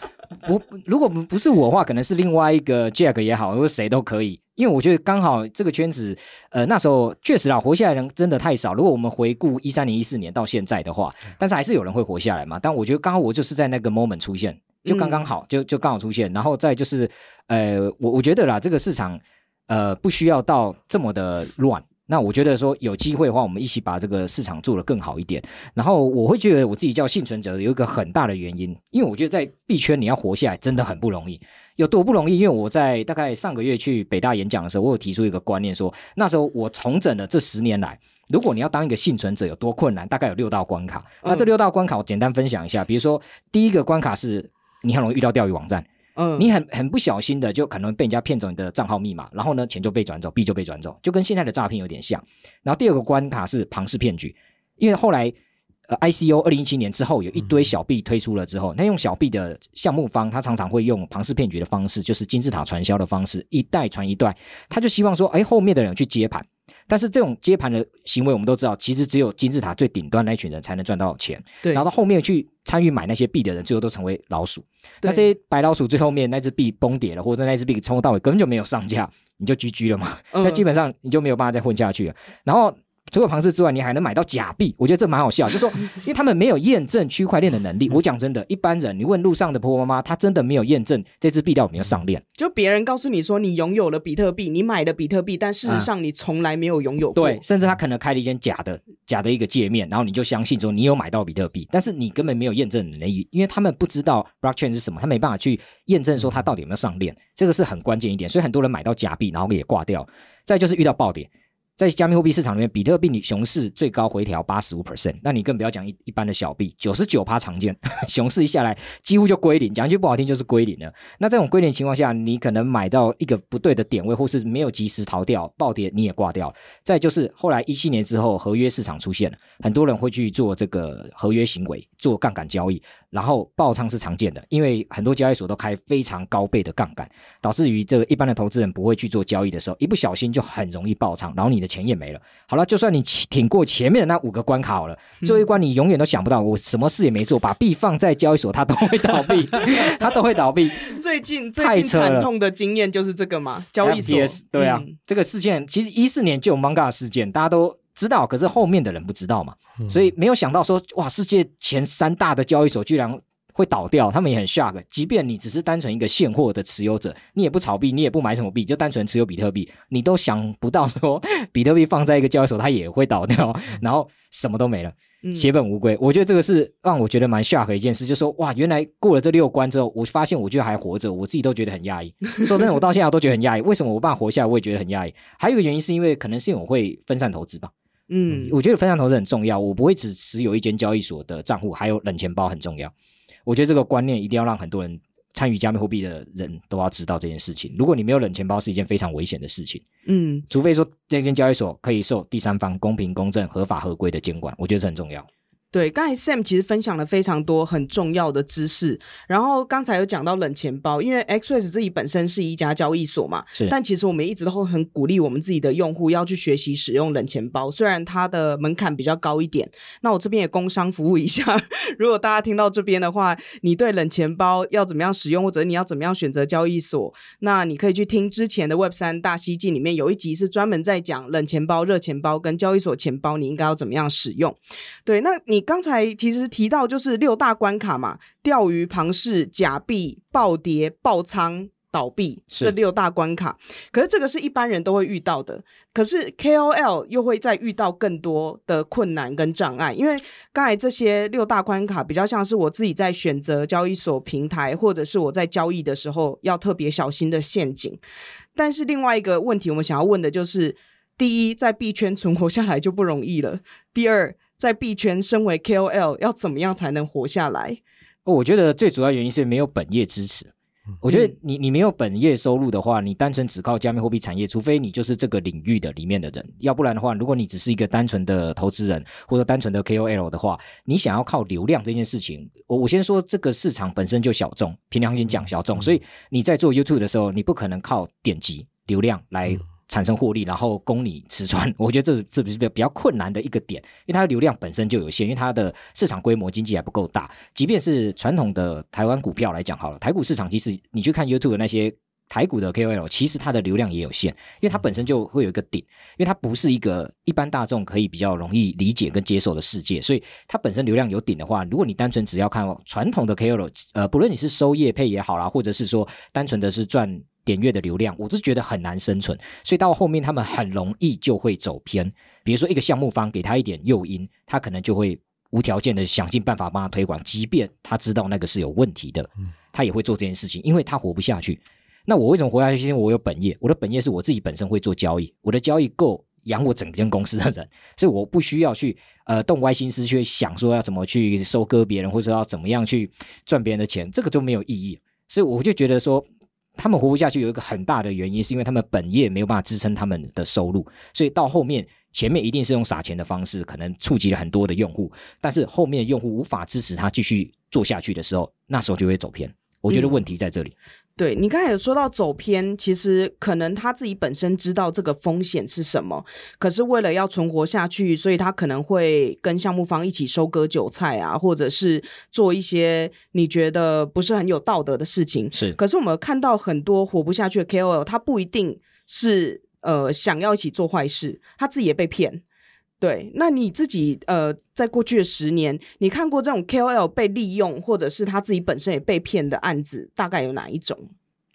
不，如果不是我的话，可能是另外一个 Jack 也好，或者谁都可以。因为我觉得刚好这个圈子，呃，那时候确实啊，活下来的人真的太少。如果我们回顾一三年、一四年到现在的话，但是还是有人会活下来嘛。但我觉得刚好我就是在那个 moment 出现，就刚刚好，嗯、就就刚好出现。然后再就是，呃，我我觉得啦，这个市场。呃，不需要到这么的乱。那我觉得说有机会的话，我们一起把这个市场做得更好一点。然后我会觉得我自己叫幸存者有一个很大的原因，因为我觉得在币圈你要活下来真的很不容易，有多不容易？因为我在大概上个月去北大演讲的时候，我有提出一个观念说，那时候我重整了这十年来，如果你要当一个幸存者有多困难，大概有六道关卡。那这六道关卡我简单分享一下，比如说第一个关卡是你很容易遇到钓鱼网站。嗯，你很很不小心的就可能被人家骗走你的账号密码，然后呢，钱就被转走，币就被转走，就跟现在的诈骗有点像。然后第二个关卡是庞氏骗局，因为后来呃 ICO 二零一七年之后有一堆小币推出了之后，那用小币的项目方他常常会用庞氏骗局的方式，就是金字塔传销的方式，一代传一代，他就希望说，哎，后面的人去接盘。但是这种接盘的行为，我们都知道，其实只有金字塔最顶端那一群人才能赚到钱。对，然后到后面去参与买那些币的人，最后都成为老鼠。那这些白老鼠最后面那只币崩跌了，或者那只币从头到尾根本就没有上架，你就 GG 了嘛？嗯、那基本上你就没有办法再混下去了。然后。除了庞氏之外，你还能买到假币，我觉得这蛮好笑。就是说，[LAUGHS] 因为他们没有验证区块链的能力。[LAUGHS] 我讲真的，一般人你问路上的婆婆妈妈，她真的没有验证这支币到底有没有上链。就别人告诉你说你拥有了比特币，你买了比特币，但事实上你从来没有拥有过。对，甚至他可能开了一间假的假的一个界面，然后你就相信说你有买到比特币，但是你根本没有验证的能力，因为他们不知道 blockchain 是什么，他没办法去验证说它到底有没有上链，这个是很关键一点，所以很多人买到假币，然后也挂掉。再就是遇到暴跌。在加密货币市场里面，比特币你熊市最高回调八十五 percent，那你更不要讲一一般的小币，九十九趴常见，[LAUGHS] 熊市一下来几乎就归零，讲句不好听就是归零了。那这种归零情况下，你可能买到一个不对的点位，或是没有及时逃掉，暴跌你也挂掉。再就是后来一七年之后，合约市场出现了，很多人会去做这个合约行为，做杠杆交易，然后爆仓是常见的，因为很多交易所都开非常高倍的杠杆，导致于这个一般的投资人不会去做交易的时候，一不小心就很容易爆仓，然后你的钱也没了。好了，就算你挺过前面的那五个关卡好了，最后一关你永远都想不到，我什么事也没做，把币放在交易所，它都会倒闭，[LAUGHS] 它都会倒闭。最近最近惨痛的经验就是这个嘛，交易所。对啊，嗯、这个事件其实一四年就有 Manga 事件，大家都知道，可是后面的人不知道嘛，所以没有想到说，哇，世界前三大的交易所居然。会倒掉，他们也很 shock。即便你只是单纯一个现货的持有者，你也不炒币，你也不买什么币，就单纯持有比特币，你都想不到说 [LAUGHS] 比特币放在一个交易所，它也会倒掉，然后什么都没了，血本无归。我觉得这个是让我觉得蛮 shock 的一件事，就是说哇，原来过了这六关之后，我发现我居然还活着，我自己都觉得很压抑。[LAUGHS] 说真的，我到现在都觉得很压抑，为什么我爸活下来，我也觉得很压抑。还有一个原因是因为可能是因为我会分散投资吧。嗯，我觉得分散投资很重要，我不会只持有一间交易所的账户，还有冷钱包很重要。我觉得这个观念一定要让很多人参与加密货币的人都要知道这件事情。如果你没有冷钱包，是一件非常危险的事情。嗯，除非说这间交易所可以受第三方公平、公正、合法、合规的监管，我觉得这很重要。对，刚才 Sam 其实分享了非常多很重要的知识，然后刚才有讲到冷钱包，因为 XREX 自己本身是一家交易所嘛，是，但其实我们一直都会很鼓励我们自己的用户要去学习使用冷钱包，虽然它的门槛比较高一点。那我这边也工商服务一下，[LAUGHS] 如果大家听到这边的话，你对冷钱包要怎么样使用，或者你要怎么样选择交易所，那你可以去听之前的 Web 三大西进里面有一集是专门在讲冷钱包、热钱包跟交易所钱包，你应该要怎么样使用。对，那你。刚才其实提到就是六大关卡嘛，钓鱼、庞氏、假币、暴跌、爆仓、倒闭这六大关卡。可是这个是一般人都会遇到的，可是 KOL 又会再遇到更多的困难跟障碍，因为刚才这些六大关卡比较像是我自己在选择交易所平台，或者是我在交易的时候要特别小心的陷阱。但是另外一个问题，我们想要问的就是：第一，在币圈存活下来就不容易了；第二，在币圈，身为 KOL，要怎么样才能活下来？我觉得最主要原因是没有本业支持。我觉得你你没有本业收入的话，你单纯只靠加密货币产业，除非你就是这个领域的里面的人，要不然的话，如果你只是一个单纯的投资人或者单纯的 KOL 的话，你想要靠流量这件事情，我我先说这个市场本身就小众，凭良心讲小众，所以你在做 YouTube 的时候，你不可能靠点击流量来。产生获利，然后供你吃穿，[LAUGHS] 我觉得这这是比较困难的一个点，因为它的流量本身就有限，因为它的市场规模经济还不够大。即便是传统的台湾股票来讲好了，台股市场其实你去看 YouTube 的那些台股的 KOL，其实它的流量也有限，因为它本身就会有一个顶，因为它不是一个一般大众可以比较容易理解跟接受的世界，所以它本身流量有顶的话，如果你单纯只要看传统的 KOL，呃，不论你是收业配也好啦，或者是说单纯的是赚。点阅的流量，我是觉得很难生存，所以到后面他们很容易就会走偏。比如说一个项目方给他一点诱因，他可能就会无条件的想尽办法帮他推广，即便他知道那个是有问题的，他也会做这件事情，因为他活不下去。那我为什么活下去？因为我有本业，我的本业是我自己本身会做交易，我的交易够养我整间公司的人，所以我不需要去呃动歪心思去想说要怎么去收割别人，或者要怎么样去赚别人的钱，这个就没有意义。所以我就觉得说。他们活不下去有一个很大的原因，是因为他们本业没有办法支撑他们的收入，所以到后面前面一定是用撒钱的方式，可能触及了很多的用户，但是后面用户无法支持他继续做下去的时候，那时候就会走偏。我觉得问题在这里。嗯对，你刚才有说到走偏，其实可能他自己本身知道这个风险是什么，可是为了要存活下去，所以他可能会跟项目方一起收割韭菜啊，或者是做一些你觉得不是很有道德的事情。是，可是我们看到很多活不下去的 KOL，他不一定是呃想要一起做坏事，他自己也被骗。对，那你自己呃，在过去的十年，你看过这种 KOL 被利用，或者是他自己本身也被骗的案子，大概有哪一种？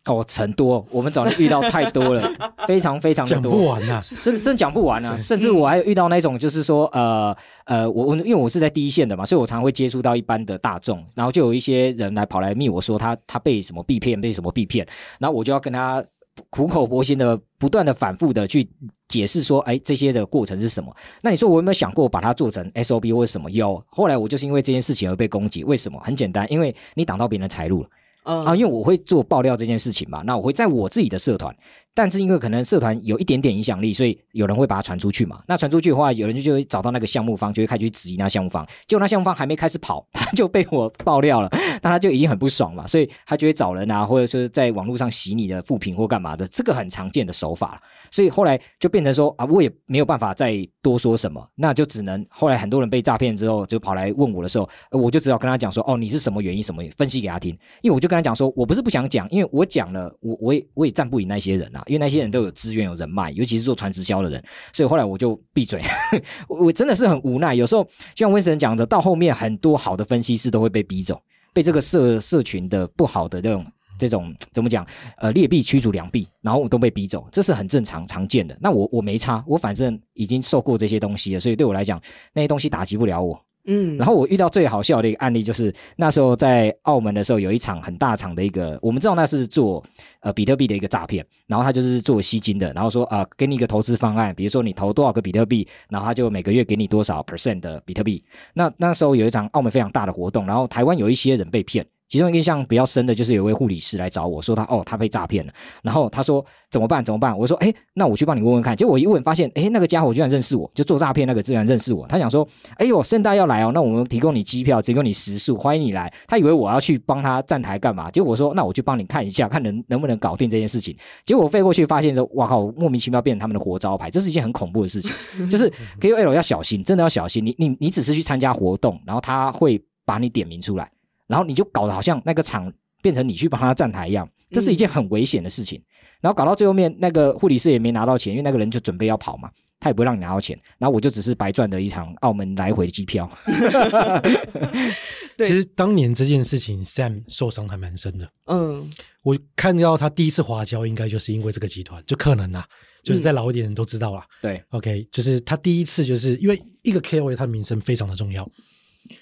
哦，很多，我们早就遇到太多了，[LAUGHS] 非常非常的多，讲不完啊，真真讲不完啊。甚至我还有遇到那种，就是说，呃呃，我我因为我是在第一线的嘛，所以我常常会接触到一般的大众，然后就有一些人来跑来密我说他他被什么被骗，被什么被骗，然后我就要跟他苦口婆心的、不断的、反复的去解释说，哎，这些的过程是什么？那你说我有没有想过把它做成 SOP 或者什么？有。后来我就是因为这件事情而被攻击，为什么？很简单，因为你挡到别人的财路了。嗯、啊，因为我会做爆料这件事情嘛，那我会在我自己的社团，但是因为可能社团有一点点影响力，所以有人会把它传出去嘛。那传出去的话，有人就就会找到那个项目方，就会开始去质疑那项目方。结果那项目方还没开始跑，他就被我爆料了，那他就已经很不爽嘛，所以他就会找人啊，或者说在网络上洗你的负评或干嘛的，这个很常见的手法。所以后来就变成说啊，我也没有办法再多说什么，那就只能后来很多人被诈骗之后，就跑来问我的时候，我就只好跟他讲说，哦，你是什么原因，什么分析给他听，因为我就跟他讲说，我不是不想讲，因为我讲了，我我也我也站不赢那些人啊，因为那些人都有资源有人脉，尤其是做传直销的人，所以后来我就闭嘴，[LAUGHS] 我真的是很无奈，有时候像温神讲的，到后面很多好的分析师都会被逼走，被这个社社群的不好的这种。这种怎么讲？呃，劣币驱逐良币，然后我都被逼走，这是很正常常见的。那我我没差，我反正已经受过这些东西了，所以对我来讲，那些东西打击不了我。嗯。然后我遇到最好笑的一个案例，就是那时候在澳门的时候，有一场很大场的一个，我们知道那是做呃比特币的一个诈骗，然后他就是做吸金的，然后说啊、给你一个投资方案，比如说你投多少个比特币，然后他就每个月给你多少 percent 的比特币。那那时候有一场澳门非常大的活动，然后台湾有一些人被骗。其中印象比较深的就是有位护理师来找我说他哦，他被诈骗了，然后他说怎么办怎么办？我说哎，那我去帮你问问看。结果我一问发现哎，那个家伙居然认识我，就做诈骗那个居然认识我。他想说哎呦，盛大要来哦，那我们提供你机票，提供你食宿，欢迎你来。他以为我要去帮他站台干嘛？结果我说那我去帮你看一下，看能能不能搞定这件事情。结果我飞过去发现说哇靠，莫名其妙变成他们的活招牌，这是一件很恐怖的事情。就是 KOL 要小心，真的要小心。你你你只是去参加活动，然后他会把你点名出来，然后你就搞得好像那个场。变成你去帮他站台一样，这是一件很危险的事情。嗯、然后搞到最后面，那个护理师也没拿到钱，因为那个人就准备要跑嘛，他也不会让你拿到钱。然后我就只是白赚了一场澳门来回的机票。[LAUGHS] 对其实当年这件事情，Sam 受伤还蛮深的。嗯，我看到他第一次滑跤，应该就是因为这个集团，就可能啊，就是在老一点人都知道了。对、嗯、，OK，就是他第一次就是因为一个 KOL，他的名声非常的重要，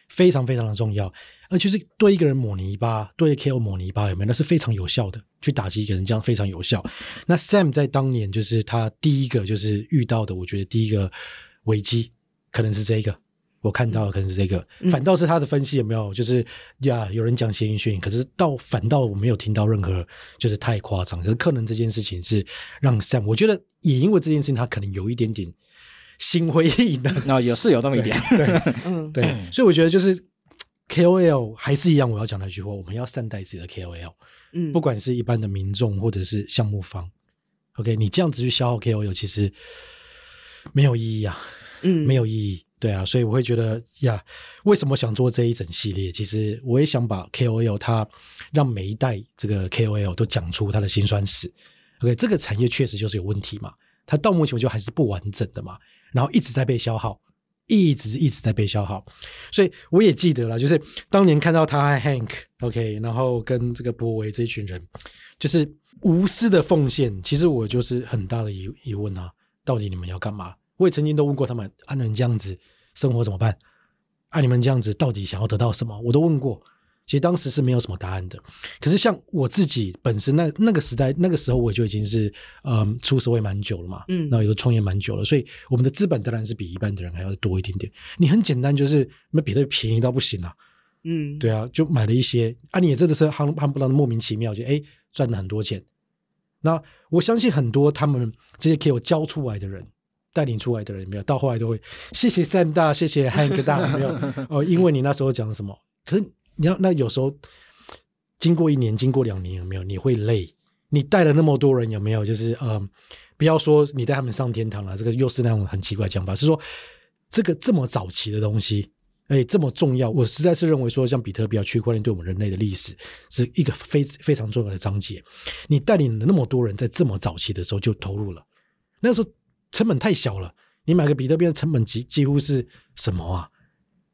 非常非常的重要。而就是对一个人抹泥巴，对 KO 抹泥巴有没有？那是非常有效的，去打击一个人，这样非常有效。那 Sam 在当年就是他第一个就是遇到的，我觉得第一个危机可能是这个，我看到的可能是这个。嗯、反倒是他的分析有没有？就是呀，有人讲闲言闲语，可是到反倒我没有听到任何就是太夸张。可是可能这件事情是让 Sam，我觉得也因为这件事情，他可能有一点点心灰意冷。那有是有那么一点，对，[LAUGHS] 嗯，对。所以我觉得就是。KOL 还是一样，我要讲那句话，我们要善待自己的 KOL，嗯，不管是一般的民众或者是项目方，OK，你这样子去消耗 KOL，其实没有意义啊，嗯，没有意义，对啊，所以我会觉得呀，为什么想做这一整系列？其实我也想把 KOL 它让每一代这个 KOL 都讲出他的辛酸史，OK，这个产业确实就是有问题嘛，它到目前为止还是不完整的嘛，然后一直在被消耗。一直一直在被消耗，所以我也记得了，就是当年看到他和 Hank，OK，然后跟这个博维这一群人，就是无私的奉献。其实我就是很大的疑疑问啊，到底你们要干嘛？我也曾经都问过他们，按、啊、你们这样子生活怎么办？按、啊、你们这样子到底想要得到什么？我都问过。其实当时是没有什么答案的，可是像我自己本身那那个时代那个时候我就已经是嗯出社会蛮久了嘛，嗯，然后也都创业蛮久了，所以我们的资本当然是比一般的人还要多一点点。你很简单就是那比特币便宜到不行啊，嗯，对啊，就买了一些啊，你也真的是夯夯不啷的莫名其妙就哎赚了很多钱。那我相信很多他们这些 KOL 教出来的人带领出来的人没有到后来都会谢谢 Sam 大，谢谢 Hank 大没有哦，因为你那时候讲什么，可是。你要那有时候经过一年，经过两年，有没有你会累？你带了那么多人，有没有？就是呃，不要说你带他们上天堂了，这个又是那种很奇怪的讲法。是说这个这么早期的东西，哎，这么重要，我实在是认为说，像比特币、区块链对我们人类的历史是一个非非常重要的章节。你带领了那么多人，在这么早期的时候就投入了，那时候成本太小了，你买个比特币的成本几几乎是什么啊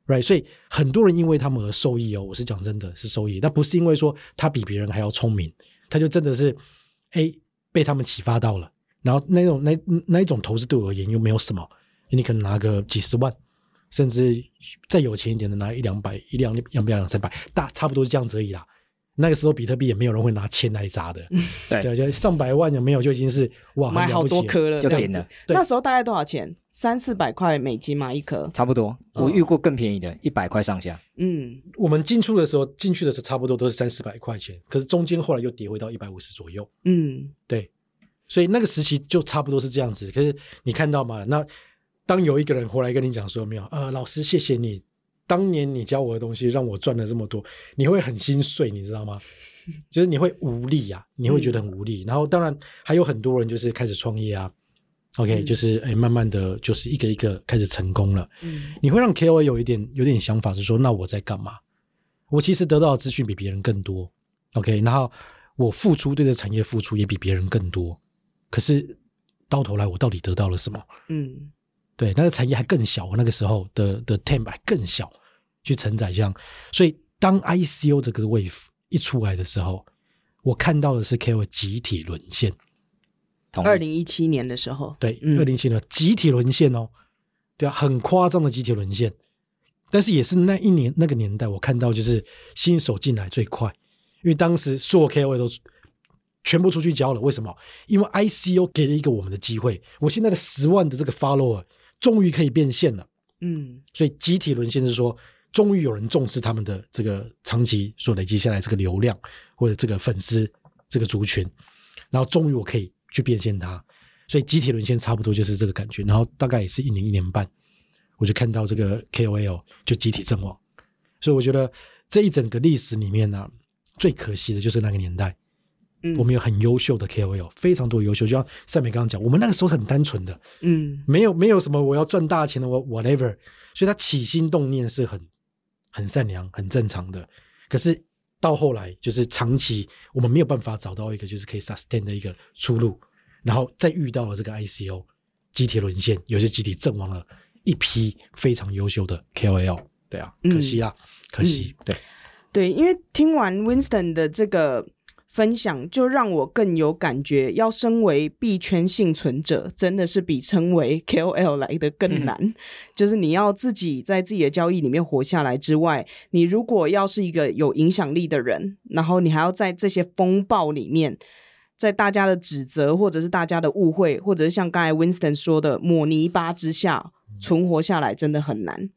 ？Right，所以很多人因为他们而受益哦，我是讲真的是受益，那不是因为说他比别人还要聪明，他就真的是哎被他们启发到了，然后那种那那一种投资对我而言又没有什么，你可能拿个几十万，甚至再有钱一点的拿一两百一两两百两三百，大差不多是这样子而已啦。那个时候比特币也没有人会拿钱来砸的，对对，就上百万有没有就已经是哇买好多颗了，就点了。那时候大概多少钱？三四百块美金嘛一颗，差不多。我遇过更便宜的，一百块上下。嗯，我们进出的时候进去的时候差不多都是三四百块钱，可是中间后来又跌回到一百五十左右。嗯，对，所以那个时期就差不多是这样子。可是你看到吗？那当有一个人回来跟你讲说没有，呃，老师谢谢你。当年你教我的东西让我赚了这么多，你会很心碎，你知道吗？[LAUGHS] 就是你会无力啊，你会觉得很无力。嗯、然后当然还有很多人就是开始创业啊，OK，、嗯、就是哎，慢慢的就是一个一个开始成功了。嗯，你会让 KOL 有一点有点想法，是说那我在干嘛？我其实得到的资讯比别人更多，OK，然后我付出对这产业付出也比别人更多，可是到头来我到底得到了什么？嗯。对，那个产业还更小，那个时候的的 TAM 还更小，去承载这样。所以当 ICO 这个 wave 一出来的时候，我看到的是 KOL 集体沦陷。二零一七年的时候，对，二零一七年集体沦陷哦，对啊，很夸张的集体沦陷。但是也是那一年那个年代，我看到就是新手进来最快，因为当时所有 KOL 都全部出去交了。为什么？因为 ICO 给了一个我们的机会。我现在的十万的这个 follower。终于可以变现了，嗯，所以集体沦陷是说，终于有人重视他们的这个长期所累积下来这个流量或者这个粉丝这个族群，然后终于我可以去变现它，所以集体沦陷差不多就是这个感觉。然后大概也是一年一年半，我就看到这个 [LAUGHS] KOL 就集体阵亡，所以我觉得这一整个历史里面呢、啊，最可惜的就是那个年代。我们有很优秀的 KOL，非常多优秀。就像赛美刚刚讲，我们那个时候很单纯的，嗯，没有没有什么我要赚大钱的，我 whatever。所以他起心动念是很很善良、很正常的。可是到后来，就是长期我们没有办法找到一个就是可以 sustain 的一个出路，然后再遇到了这个 ICO 集体沦陷，有些集体阵亡了一批非常优秀的 KOL。对啊，可惜啊，嗯、可惜。对对，因为听完 Winston 的这个。分享就让我更有感觉，要身为币圈幸存者，真的是比称为 [LAUGHS] KOL 来的更难。嗯、就是你要自己在自己的交易里面活下来之外，你如果要是一个有影响力的人，然后你还要在这些风暴里面，在大家的指责或者是大家的误会，或者是像刚才 Winston 说的抹泥巴之下存活下来，真的很难。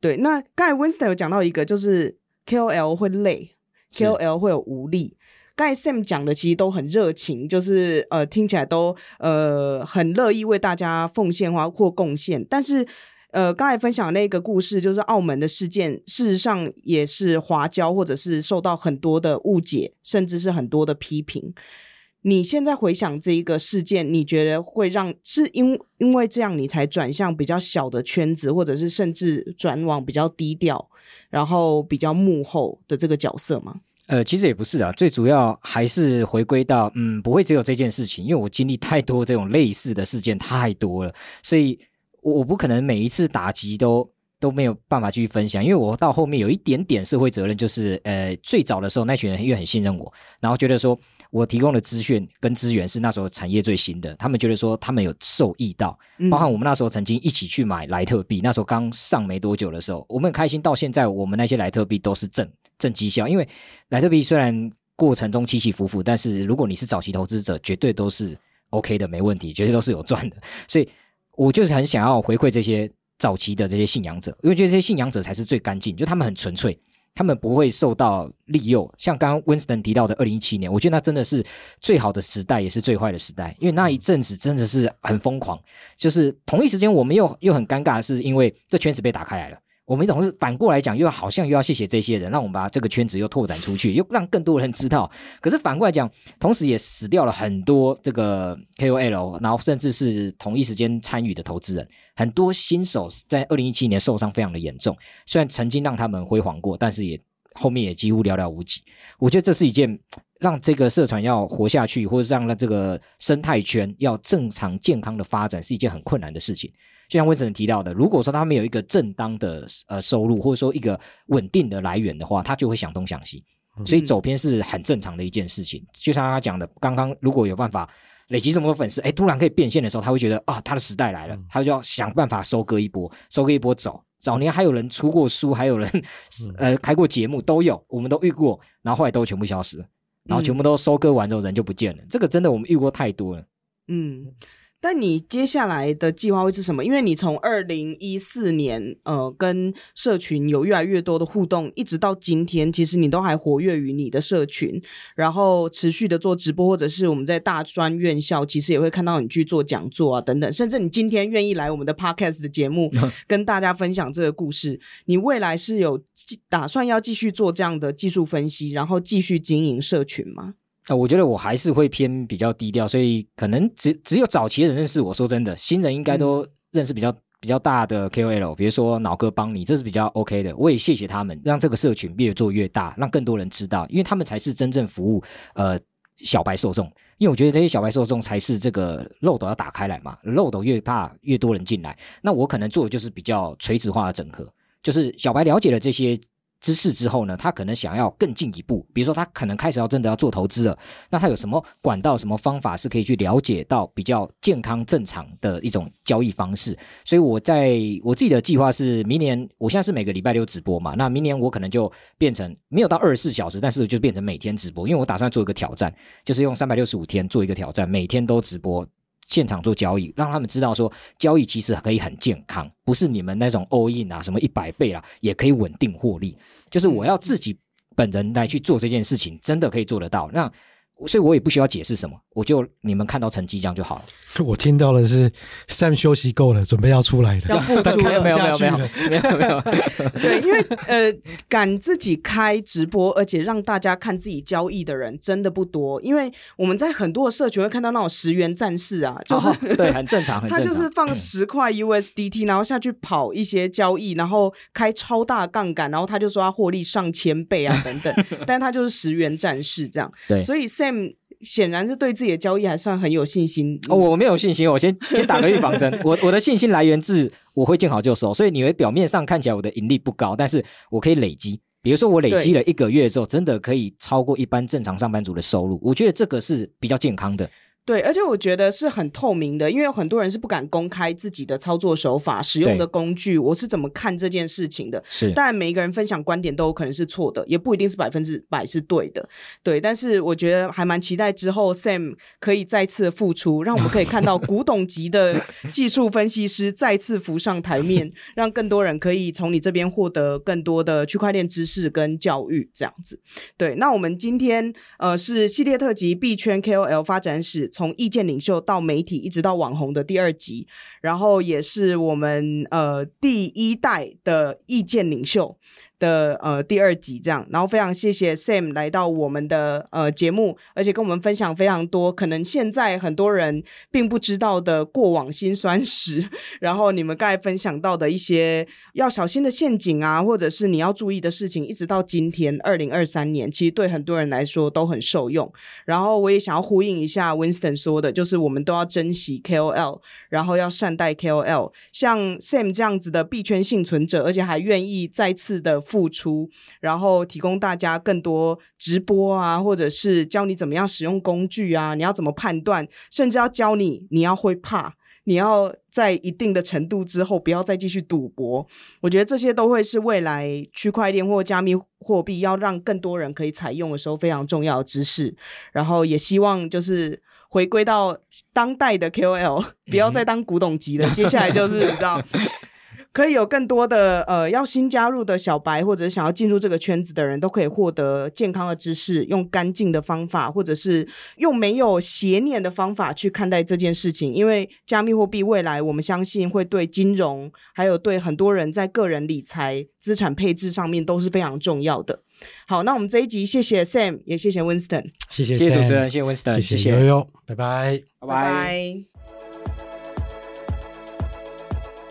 对，那刚才 Winston 有讲到一个，就是 KOL 会累，KOL 会有无力。刚才 Sam 讲的其实都很热情，就是呃听起来都呃很乐意为大家奉献或或贡献。但是呃刚才分享那个故事，就是澳门的事件，事实上也是华交或者是受到很多的误解，甚至是很多的批评。你现在回想这一个事件，你觉得会让是因因为这样你才转向比较小的圈子，或者是甚至转往比较低调，然后比较幕后的这个角色吗？呃，其实也不是啊，最主要还是回归到，嗯，不会只有这件事情，因为我经历太多这种类似的事件太多了，所以我我不可能每一次打击都都没有办法继续分享，因为我到后面有一点点社会责任，就是呃，最早的时候那群人因为很信任我，然后觉得说我提供的资讯跟资源是那时候产业最新的，他们觉得说他们有受益到，包含我们那时候曾经一起去买莱特币，那时候刚上没多久的时候，我们很开心，到现在我们那些莱特币都是正。正绩效，因为莱特币虽然过程中起起伏伏，但是如果你是早期投资者，绝对都是 OK 的，没问题，绝对都是有赚的。所以，我就是很想要回馈这些早期的这些信仰者，因为觉得这些信仰者才是最干净，就他们很纯粹，他们不会受到利诱。像刚刚 Winston 提到的二零一七年，我觉得那真的是最好的时代，也是最坏的时代，因为那一阵子真的是很疯狂。就是同一时间，我们又又很尴尬是，因为这圈子被打开来了。我们总是反过来讲，又好像又要谢谢这些人，让我们把这个圈子又拓展出去，又让更多人知道。可是反过来讲，同时也死掉了很多这个 KOL，然后甚至是同一时间参与的投资人，很多新手在二零一七年受伤非常的严重。虽然曾经让他们辉煌过，但是也后面也几乎寥寥无几。我觉得这是一件让这个社团要活下去，或者让这个生态圈要正常健康的发展，是一件很困难的事情。就像温森提到的，如果说他没有一个正当的呃收入，或者说一个稳定的来源的话，他就会想东想西。所以走偏是很正常的一件事情。就像他讲的，刚刚如果有办法累积这么多粉丝，哎，突然可以变现的时候，他会觉得啊，他的时代来了，他就要想办法收割一波，收割一波走。早年还有人出过书，还有人呃开过节目，都有，我们都遇过，然后后来都全部消失，然后全部都收割完之后人就不见了。这个真的我们遇过太多了。嗯。但你接下来的计划会是什么？因为你从二零一四年，呃，跟社群有越来越多的互动，一直到今天，其实你都还活跃于你的社群，然后持续的做直播，或者是我们在大专院校，其实也会看到你去做讲座啊，等等，甚至你今天愿意来我们的 Podcast 的节目，[LAUGHS] 跟大家分享这个故事，你未来是有打算要继续做这样的技术分析，然后继续经营社群吗？啊，我觉得我还是会偏比较低调，所以可能只只有早期的人认识我。说真的，新人应该都认识比较比较大的 KOL，比如说脑哥帮你，这是比较 OK 的。我也谢谢他们，让这个社群越做越大，让更多人知道，因为他们才是真正服务呃小白受众。因为我觉得这些小白受众才是这个漏斗要打开来嘛，漏斗越大，越多人进来。那我可能做的就是比较垂直化的整合，就是小白了解了这些。知识之后呢，他可能想要更进一步，比如说他可能开始要真的要做投资了，那他有什么管道、什么方法是可以去了解到比较健康正常的一种交易方式？所以我在我自己的计划是，明年我现在是每个礼拜六直播嘛，那明年我可能就变成没有到二十四小时，但是就变成每天直播，因为我打算做一个挑战，就是用三百六十五天做一个挑战，每天都直播。现场做交易，让他们知道说交易其实可以很健康，不是你们那种 all in 啊，什么一百倍啦，也可以稳定获利。就是我要自己本人来去做这件事情，真的可以做得到。那。所以我也不需要解释什么，我就你们看到成绩这样就好了。[LAUGHS] 我听到的是 Sam 休息够了，准备要出来了，要付出了，没有没有没有没有没有。[LAUGHS] 对，因为呃，敢自己开直播，而且让大家看自己交易的人真的不多。因为我们在很多的社群会看到那种十元战士啊，就是、哦、对，很正常，很正常。[LAUGHS] 他就是放十块 USDT，然后下去跑一些交易，然后开超大杠杆，然后他就说他获利上千倍啊等等。但他就是十元战士这样。对，所以 Sam。显然是对自己的交易还算很有信心。哦，我没有信心，我先先打个预防针。[LAUGHS] 我我的信心来源自我会见好就收，所以你会表面上看起来我的盈利不高，但是我可以累积。比如说我累积了一个月之后，真的可以超过一般正常上班族的收入。我觉得这个是比较健康的。对，而且我觉得是很透明的，因为有很多人是不敢公开自己的操作手法、使用的工具，我是怎么看这件事情的。是，当然每一个人分享观点都有可能是错的，也不一定是百分之百是对的。对，但是我觉得还蛮期待之后 Sam 可以再次复出，让我们可以看到古董级的 [LAUGHS] 技术分析师再次浮上台面，让更多人可以从你这边获得更多的区块链知识跟教育这样子。对，那我们今天呃是系列特辑币圈 KOL 发展史。从意见领袖到媒体，一直到网红的第二集，然后也是我们呃第一代的意见领袖。的呃第二集这样，然后非常谢谢 Sam 来到我们的呃节目，而且跟我们分享非常多可能现在很多人并不知道的过往辛酸史，[LAUGHS] 然后你们刚才分享到的一些要小心的陷阱啊，或者是你要注意的事情，一直到今天二零二三年，其实对很多人来说都很受用。然后我也想要呼应一下 Winston 说的，就是我们都要珍惜 KOL，然后要善待 KOL，像 Sam 这样子的币圈幸存者，而且还愿意再次的。付出，然后提供大家更多直播啊，或者是教你怎么样使用工具啊，你要怎么判断，甚至要教你你要会怕，你要在一定的程度之后不要再继续赌博。我觉得这些都会是未来区块链或加密货币要让更多人可以采用的时候非常重要的知识。然后也希望就是回归到当代的 KOL，不要再当古董级了。接下来就是你知道。可以有更多的呃，要新加入的小白，或者是想要进入这个圈子的人，都可以获得健康的知识，用干净的方法，或者是用没有邪念的方法去看待这件事情。因为加密货币未来，我们相信会对金融，还有对很多人在个人理财、资产配置上面都是非常重要的。好，那我们这一集谢谢 Sam，也谢谢 Winston，谢谢，谢谢主持人，谢谢 Winston，谢谢。悠悠，拜拜，拜拜。